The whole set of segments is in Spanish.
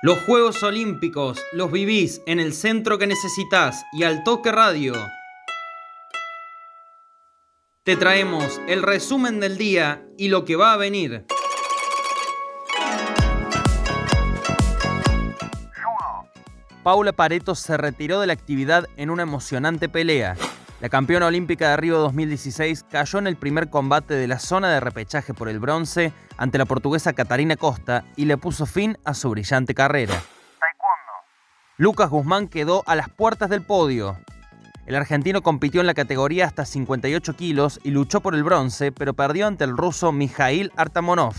Los Juegos Olímpicos los vivís en el centro que necesitas y al toque radio. Te traemos el resumen del día y lo que va a venir. Paula Pareto se retiró de la actividad en una emocionante pelea. La campeona olímpica de Río 2016 cayó en el primer combate de la zona de repechaje por el bronce ante la portuguesa Catarina Costa y le puso fin a su brillante carrera. Lucas Guzmán quedó a las puertas del podio. El argentino compitió en la categoría hasta 58 kilos y luchó por el bronce, pero perdió ante el ruso Mijail Artamonov.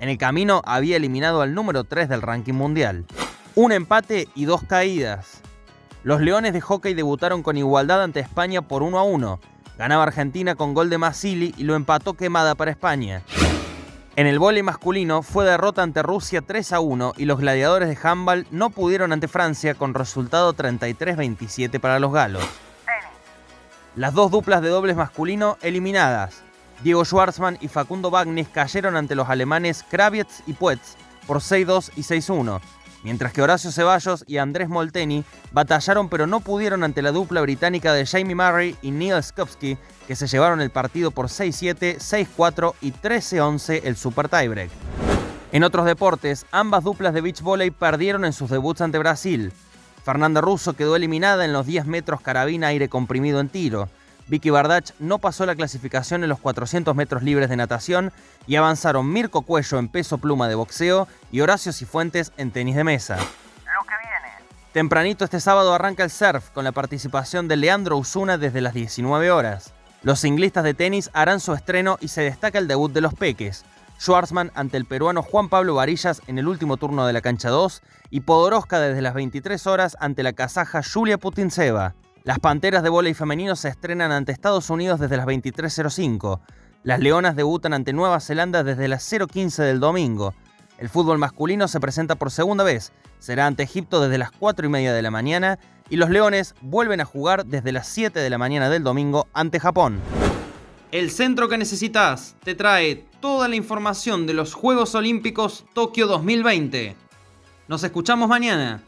En el camino había eliminado al número 3 del ranking mundial. Un empate y dos caídas. Los Leones de Hockey debutaron con igualdad ante España por 1 a 1. Ganaba Argentina con gol de Masili y lo empató quemada para España. En el vóley masculino fue derrota ante Rusia 3 a 1 y los gladiadores de handball no pudieron ante Francia con resultado 33-27 para los galos. Las dos duplas de dobles masculino eliminadas. Diego Schwartzman y Facundo Bagnis cayeron ante los alemanes Kravitz y Puetz por 6-2 y 6-1 mientras que Horacio Ceballos y Andrés Molteni batallaron pero no pudieron ante la dupla británica de Jamie Murray y Neil Skupski, que se llevaron el partido por 6-7, 6-4 y 13-11 el Super Tiebreak. En otros deportes, ambas duplas de beach volley perdieron en sus debuts ante Brasil. Fernanda Russo quedó eliminada en los 10 metros carabina aire comprimido en tiro. Vicky Bardach no pasó la clasificación en los 400 metros libres de natación y avanzaron Mirko Cuello en peso pluma de boxeo y Horacio Cifuentes en tenis de mesa. Lo que viene. Tempranito este sábado arranca el surf con la participación de Leandro Usuna desde las 19 horas. Los singlistas de tenis harán su estreno y se destaca el debut de los peques. Schwarzman ante el peruano Juan Pablo Varillas en el último turno de la cancha 2 y Podoroska desde las 23 horas ante la kazaja Julia Putinseva. Las Panteras de Voleibol femenino se estrenan ante Estados Unidos desde las 23.05. Las Leonas debutan ante Nueva Zelanda desde las 0.15 del domingo. El fútbol masculino se presenta por segunda vez. Será ante Egipto desde las 4 y media de la mañana. Y los Leones vuelven a jugar desde las 7 de la mañana del domingo ante Japón. El centro que necesitas te trae toda la información de los Juegos Olímpicos Tokio 2020. Nos escuchamos mañana.